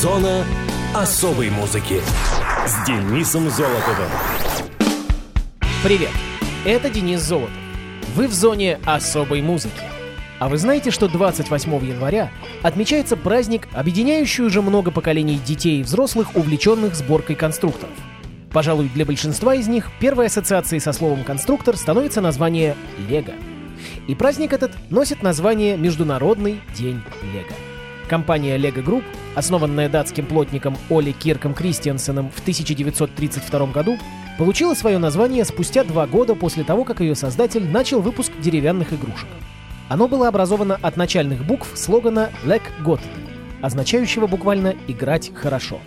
Зона особой музыки с Денисом Золотовым. Привет, это Денис Золотов. Вы в зоне особой музыки. А вы знаете, что 28 января отмечается праздник, объединяющий уже много поколений детей и взрослых, увлеченных сборкой конструкторов? Пожалуй, для большинства из них первой ассоциацией со словом «конструктор» становится название «Лего». И праздник этот носит название Международный день Лего. Компания Lego Group, основанная датским плотником Оли Кирком Кристиансеном в 1932 году, получила свое название спустя два года после того, как ее создатель начал выпуск деревянных игрушек. Оно было образовано от начальных букв слогана «Leg Got», означающего буквально «играть хорошо».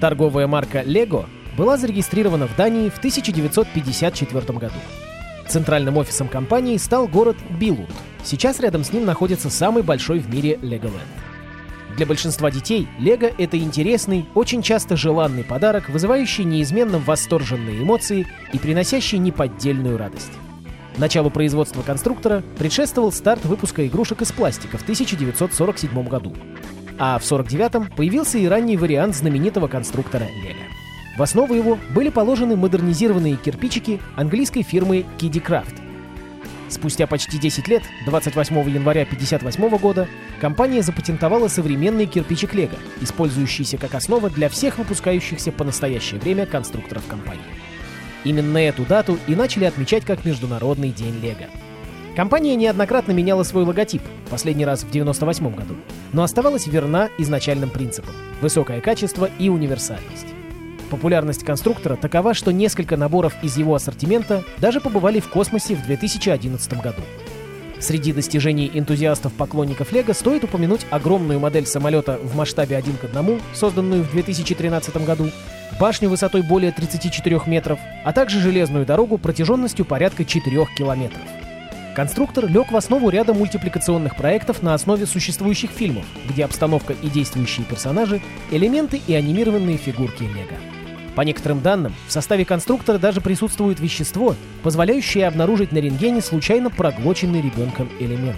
Торговая марка Lego была зарегистрирована в Дании в 1954 году. Центральным офисом компании стал город Билунд. Сейчас рядом с ним находится самый большой в мире Леголенд. Для большинства детей Лего — это интересный, очень часто желанный подарок, вызывающий неизменно восторженные эмоции и приносящий неподдельную радость. Началу производства конструктора предшествовал старт выпуска игрушек из пластика в 1947 году. А в 1949 появился и ранний вариант знаменитого конструктора Лего. В основу его были положены модернизированные кирпичики английской фирмы Kiddy Craft. Спустя почти 10 лет, 28 января 1958 года, компания запатентовала современный кирпичик Лего, использующийся как основа для всех выпускающихся по настоящее время конструкторов компании. Именно эту дату и начали отмечать как Международный день Лего. Компания неоднократно меняла свой логотип, последний раз в 1998 году, но оставалась верна изначальным принципам – высокое качество и универсальность. Популярность конструктора такова, что несколько наборов из его ассортимента даже побывали в космосе в 2011 году. Среди достижений энтузиастов-поклонников Лего стоит упомянуть огромную модель самолета в масштабе 1 к 1, созданную в 2013 году, башню высотой более 34 метров, а также железную дорогу протяженностью порядка 4 километров. Конструктор лег в основу ряда мультипликационных проектов на основе существующих фильмов, где обстановка и действующие персонажи — элементы и анимированные фигурки Лего. По некоторым данным, в составе конструктора даже присутствует вещество, позволяющее обнаружить на рентгене случайно проглоченный ребенком элемент.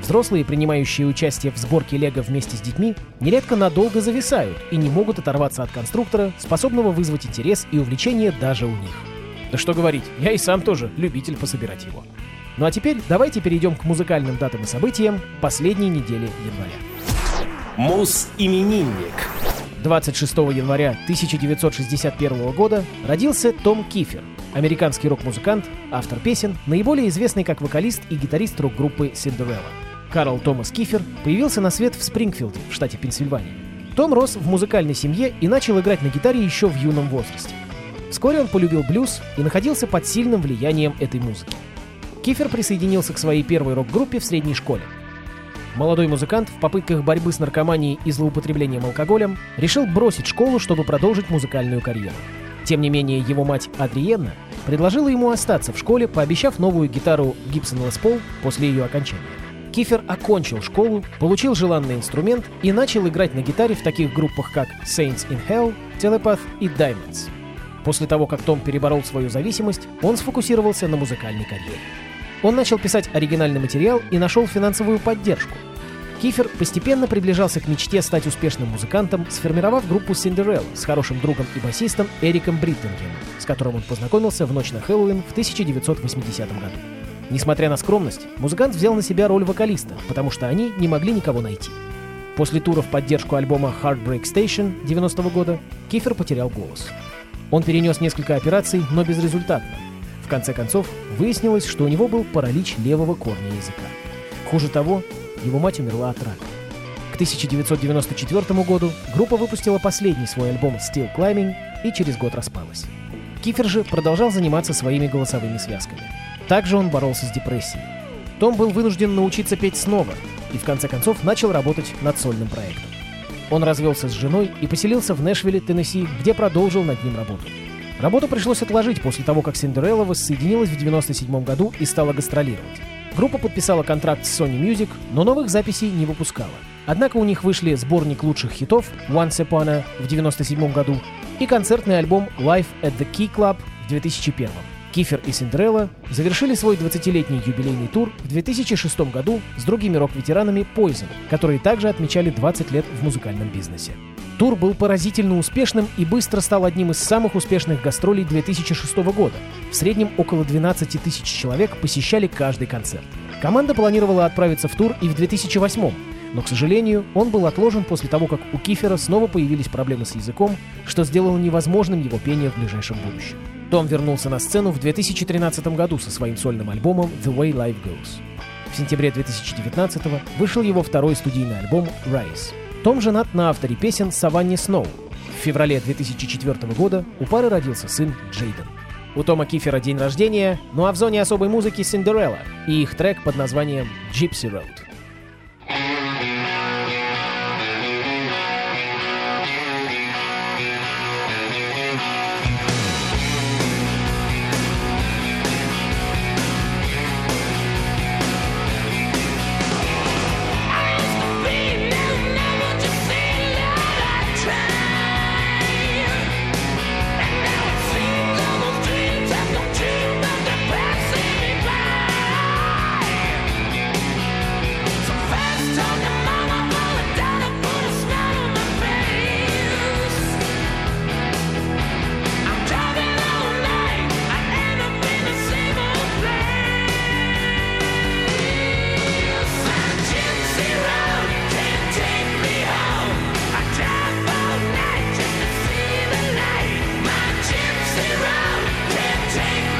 Взрослые, принимающие участие в сборке Лего вместе с детьми, нередко надолго зависают и не могут оторваться от конструктора, способного вызвать интерес и увлечение даже у них. Да что говорить, я и сам тоже любитель пособирать его. Ну а теперь давайте перейдем к музыкальным датам и событиям последней недели января. Мус-именинник. 26 января 1961 года родился Том Кифер, американский рок-музыкант, автор песен, наиболее известный как вокалист и гитарист рок-группы Cinderella. Карл Томас Кифер появился на свет в Спрингфилде, в штате Пенсильвания. Том рос в музыкальной семье и начал играть на гитаре еще в юном возрасте. Вскоре он полюбил блюз и находился под сильным влиянием этой музыки. Кифер присоединился к своей первой рок-группе в средней школе. Молодой музыкант в попытках борьбы с наркоманией и злоупотреблением алкоголем решил бросить школу, чтобы продолжить музыкальную карьеру. Тем не менее, его мать Адриенна предложила ему остаться в школе, пообещав новую гитару Gibson Les Paul после ее окончания. Кифер окончил школу, получил желанный инструмент и начал играть на гитаре в таких группах, как Saints in Hell, Telepath и Diamonds. После того, как Том переборол свою зависимость, он сфокусировался на музыкальной карьере. Он начал писать оригинальный материал и нашел финансовую поддержку. Кифер постепенно приближался к мечте стать успешным музыкантом, сформировав группу Cinderella с хорошим другом и басистом Эриком Бриттенгеном, с которым он познакомился в ночь на Хэллоуин в 1980 году. Несмотря на скромность, музыкант взял на себя роль вокалиста, потому что они не могли никого найти. После тура в поддержку альбома Heartbreak Station 90 -го года Кифер потерял голос. Он перенес несколько операций, но безрезультатно, в конце концов, выяснилось, что у него был паралич левого корня языка. Хуже того, его мать умерла от рака. К 1994 году группа выпустила последний свой альбом Steel Climbing и через год распалась. Кифер же продолжал заниматься своими голосовыми связками. Также он боролся с депрессией. Том был вынужден научиться петь снова и в конце концов начал работать над сольным проектом. Он развелся с женой и поселился в Нэшвилле, Теннесси, где продолжил над ним работу. Работу пришлось отложить после того, как Синдерелла воссоединилась в 1997 году и стала гастролировать. Группа подписала контракт с Sony Music, но новых записей не выпускала. Однако у них вышли сборник лучших хитов Once Upon a в 1997 году и концертный альбом Live at the Key Club в 2001. Кифер и Синдерелла завершили свой 20-летний юбилейный тур в 2006 году с другими рок-ветеранами Poison, которые также отмечали 20 лет в музыкальном бизнесе. Тур был поразительно успешным и быстро стал одним из самых успешных гастролей 2006 года. В среднем около 12 тысяч человек посещали каждый концерт. Команда планировала отправиться в тур и в 2008 но, к сожалению, он был отложен после того, как у Кифера снова появились проблемы с языком, что сделало невозможным его пение в ближайшем будущем. Том вернулся на сцену в 2013 году со своим сольным альбомом «The Way Life Goes». В сентябре 2019 вышел его второй студийный альбом «Rise». Том женат на авторе песен Саванне Сноу. В феврале 2004 года у пары родился сын Джейден. У Тома Кифера день рождения, ну а в зоне особой музыки Синдерелла и их трек под названием «Gypsy Road». take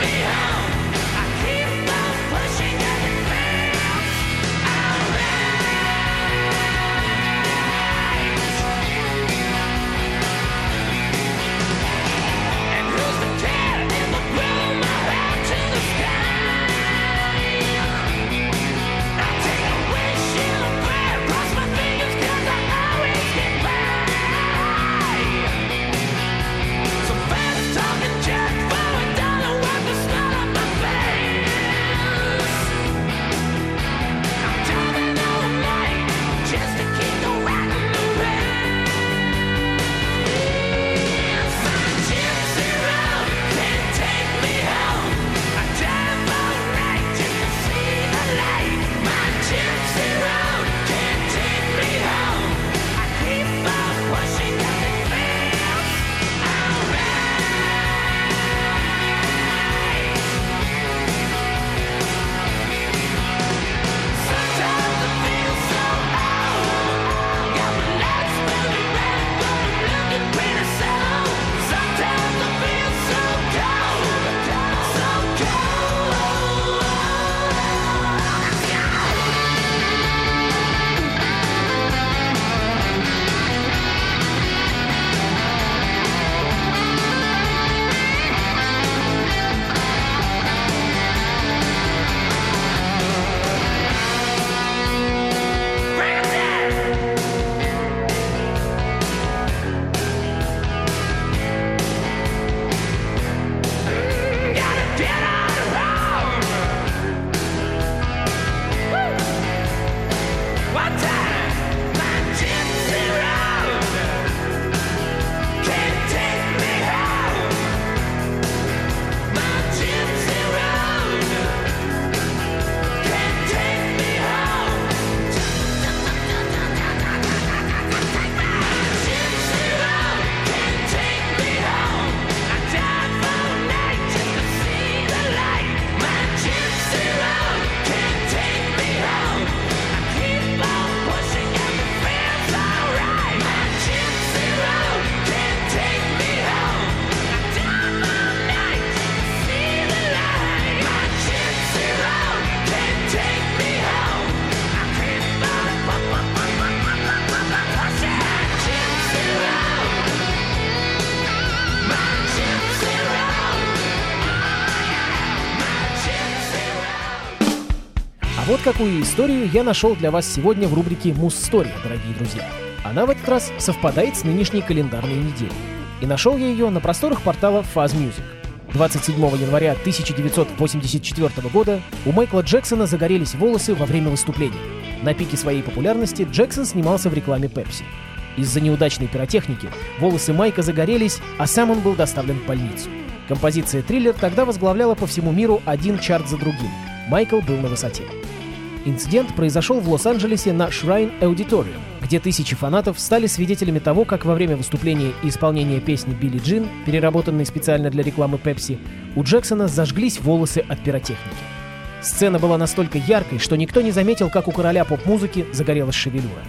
какую историю я нашел для вас сегодня в рубрике «Муз-история», дорогие друзья. Она в этот раз совпадает с нынешней календарной неделей. И нашел я ее на просторах портала Fuzz Music. 27 января 1984 года у Майкла Джексона загорелись волосы во время выступления. На пике своей популярности Джексон снимался в рекламе Pepsi. Из-за неудачной пиротехники волосы Майка загорелись, а сам он был доставлен в больницу. Композиция «Триллер» тогда возглавляла по всему миру один чарт за другим. Майкл был на высоте. Инцидент произошел в Лос-Анджелесе на Shrine Auditorium, где тысячи фанатов стали свидетелями того, как во время выступления и исполнения песни «Билли Джин», переработанной специально для рекламы Пепси, у Джексона зажглись волосы от пиротехники. Сцена была настолько яркой, что никто не заметил, как у короля поп-музыки загорелась шевелюра.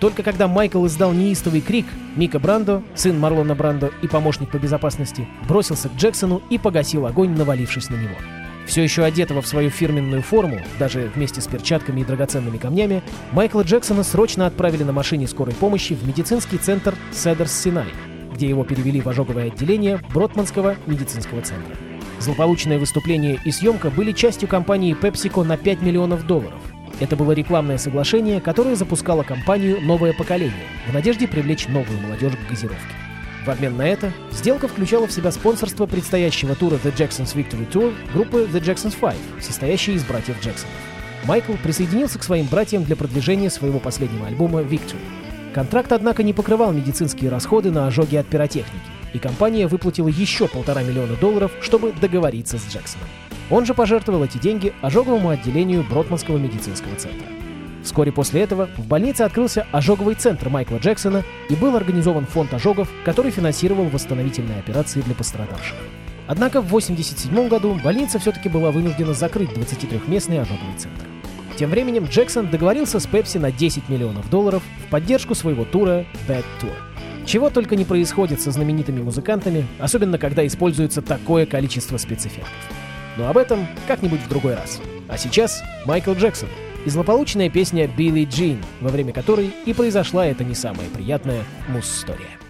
Только когда Майкл издал неистовый крик, Мика Брандо, сын Марлона Брандо и помощник по безопасности, бросился к Джексону и погасил огонь, навалившись на него. Все еще одетого в свою фирменную форму, даже вместе с перчатками и драгоценными камнями, Майкла Джексона срочно отправили на машине скорой помощи в медицинский центр Седерс Синай, где его перевели в ожоговое отделение Бродманского медицинского центра. Злополучное выступление и съемка были частью кампании PepsiCo на 5 миллионов долларов. Это было рекламное соглашение, которое запускало компанию «Новое поколение» в надежде привлечь новую молодежь к газировке. В обмен на это, сделка включала в себя спонсорство предстоящего тура The Jacksons Victory Tour группы The Jacksons Five, состоящей из братьев Джексонов. Майкл присоединился к своим братьям для продвижения своего последнего альбома Victory. Контракт, однако, не покрывал медицинские расходы на ожоги от пиротехники, и компания выплатила еще полтора миллиона долларов, чтобы договориться с Джексоном. Он же пожертвовал эти деньги ожоговому отделению Бродманского медицинского центра. Вскоре после этого в больнице открылся ожоговый центр Майкла Джексона и был организован фонд ожогов, который финансировал восстановительные операции для пострадавших. Однако в 1987 году больница все-таки была вынуждена закрыть 23-местный ожоговый центр. Тем временем Джексон договорился с Пепси на 10 миллионов долларов в поддержку своего тура Bad Tour. Чего только не происходит со знаменитыми музыкантами, особенно когда используется такое количество спецэффектов. Но об этом как-нибудь в другой раз. А сейчас Майкл Джексон — и злополучная песня «Билли Джин», во время которой и произошла эта не самая приятная мус-история.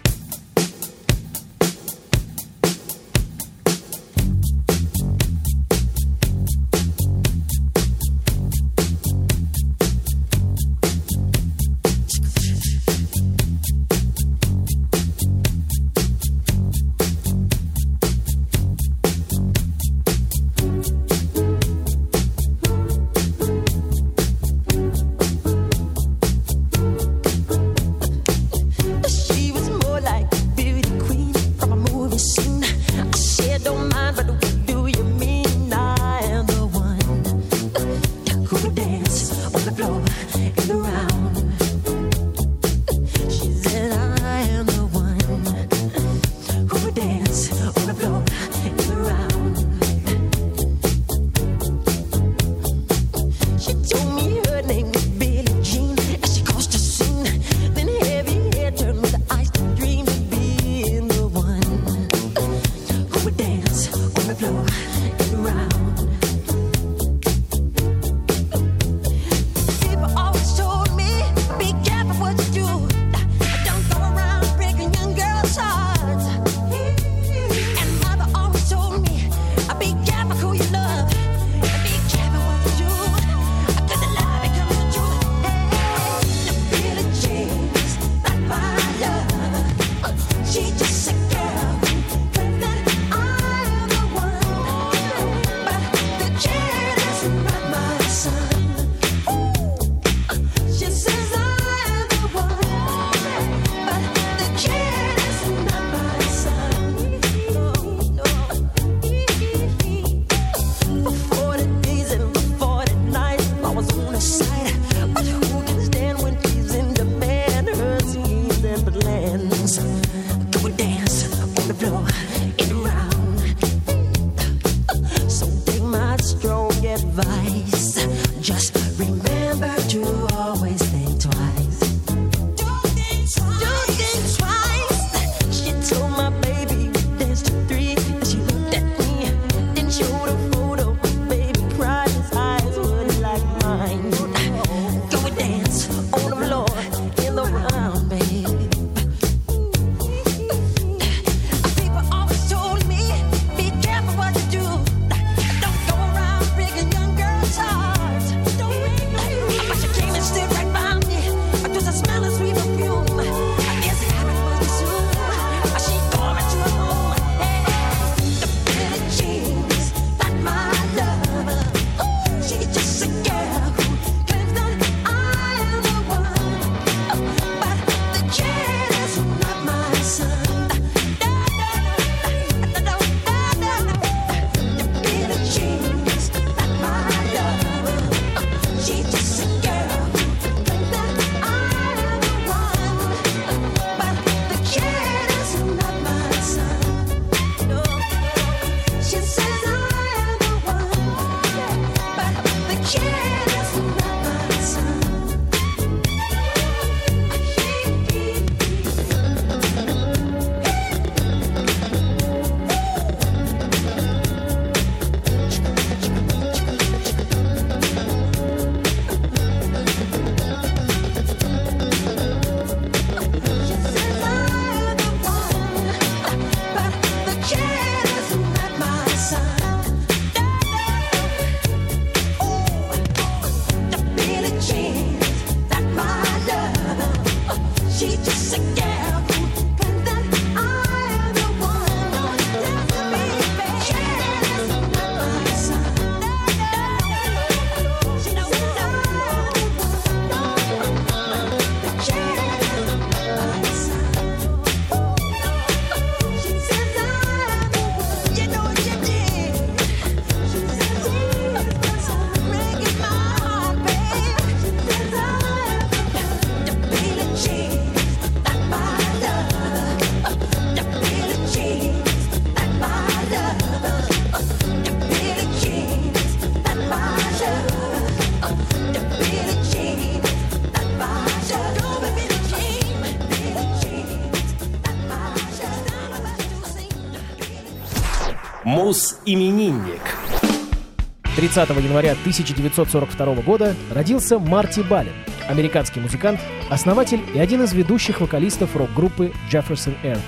30 января 1942 года родился Марти Балин, американский музыкант, основатель и один из ведущих вокалистов рок-группы Jefferson Airplane.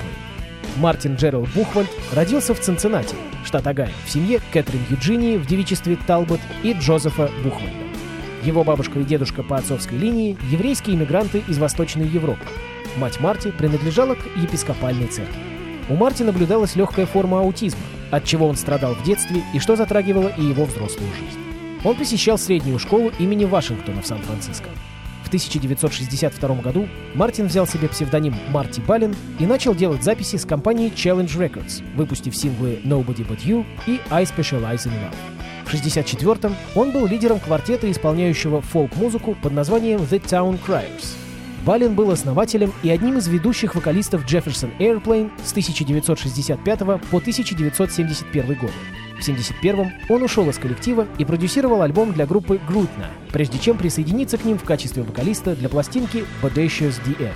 Мартин Джеральд Бухвальд родился в Цинциннати, штат Огайо, в семье Кэтрин Юджинии в девичестве Талбот и Джозефа Бухвальда. Его бабушка и дедушка по отцовской линии – еврейские иммигранты из Восточной Европы. Мать Марти принадлежала к епископальной церкви. У Марти наблюдалась легкая форма аутизма, от чего он страдал в детстве и что затрагивало и его взрослую жизнь. Он посещал среднюю школу имени Вашингтона в Сан-Франциско. В 1962 году Мартин взял себе псевдоним Марти Балин и начал делать записи с компанией Challenge Records, выпустив синглы Nobody But You и I Specialize in Love. В 1964-м он был лидером квартета, исполняющего фолк-музыку под названием The Town Criers – Балин был основателем и одним из ведущих вокалистов Jefferson Airplane с 1965 по 1971 год. В 1971 он ушел из коллектива и продюсировал альбом для группы Грутна, прежде чем присоединиться к ним в качестве вокалиста для пластинки Bodacious DF.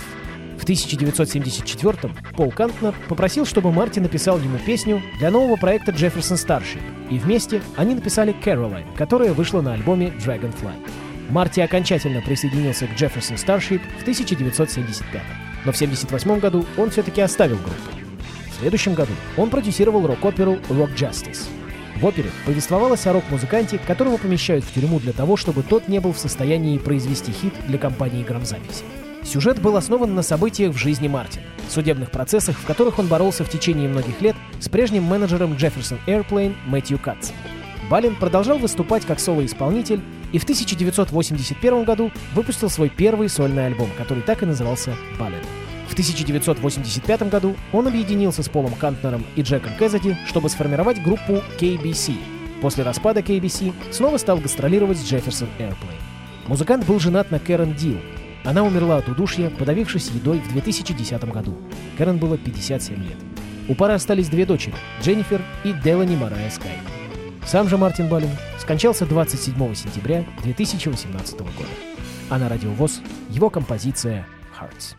В 1974 Пол Кантнер попросил, чтобы Марти написал ему песню для нового проекта Jefferson Starship, и вместе они написали Caroline, которая вышла на альбоме Dragonfly. Марти окончательно присоединился к Jefferson Starship в 1975 но в 1978 году он все-таки оставил группу. В следующем году он продюсировал рок-оперу «Rock Justice». В опере повествовалось о рок-музыканте, которого помещают в тюрьму для того, чтобы тот не был в состоянии произвести хит для компании грамзаписи. Сюжет был основан на событиях в жизни Мартина, судебных процессах, в которых он боролся в течение многих лет с прежним менеджером Jefferson Airplane Мэтью Катцем. Балин продолжал выступать как соло-исполнитель и в 1981 году выпустил свой первый сольный альбом, который так и назывался «Баллет». В 1985 году он объединился с Полом Кантнером и Джеком Кэзади, чтобы сформировать группу KBC. После распада KBC снова стал гастролировать с Jefferson Airplane. Музыкант был женат на Кэрон Дил. Она умерла от удушья, подавившись едой в 2010 году. Кэрон было 57 лет. У пары остались две дочери – Дженнифер и Делани Марая Скай. Сам же Мартин Балин скончался 27 сентября 2018 года. А на радиовоз его композиция «Hearts».